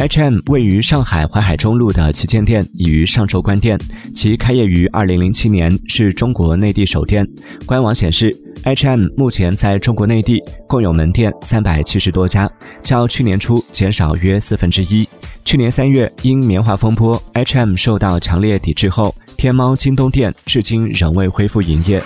H&M 位于上海淮海中路的旗舰店已于上周关店，其开业于2007年，是中国内地首店。官网显示，H&M 目前在中国内地共有门店三百七十多家，较去年初减少约四分之一。去年三月，因棉花风波，H&M 受到强烈抵制后，天猫、京东店至今仍未恢复营业。